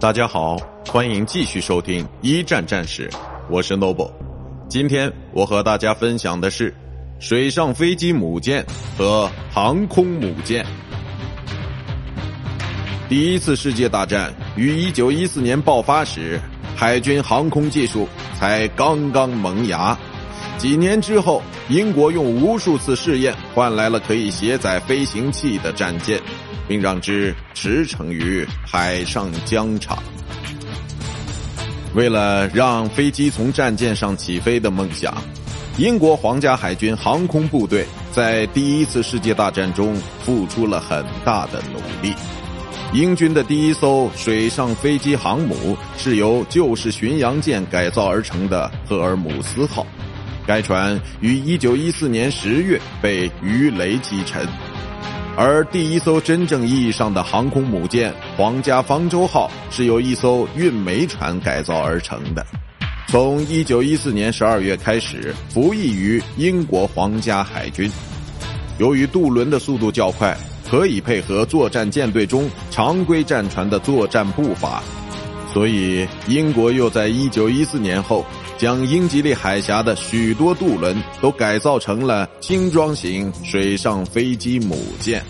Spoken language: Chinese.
大家好，欢迎继续收听一战战史，我是 Noble。今天我和大家分享的是水上飞机母舰和航空母舰。第一次世界大战于一九一四年爆发时，海军航空技术才刚刚萌芽。几年之后，英国用无数次试验换来了可以携载飞行器的战舰，并让之驰骋于海上疆场。为了让飞机从战舰上起飞的梦想，英国皇家海军航空部队在第一次世界大战中付出了很大的努力。英军的第一艘水上飞机航母是由旧式巡洋舰改造而成的赫尔姆斯号。该船于一九一四年十月被鱼雷击沉，而第一艘真正意义上的航空母舰“皇家方舟号”是由一艘运煤船改造而成的，从一九一四年十二月开始服役于英国皇家海军。由于渡轮的速度较快，可以配合作战舰队中常规战船的作战步伐，所以英国又在一九一四年后。将英吉利海峡的许多渡轮都改造成了轻装型水上飞机母舰。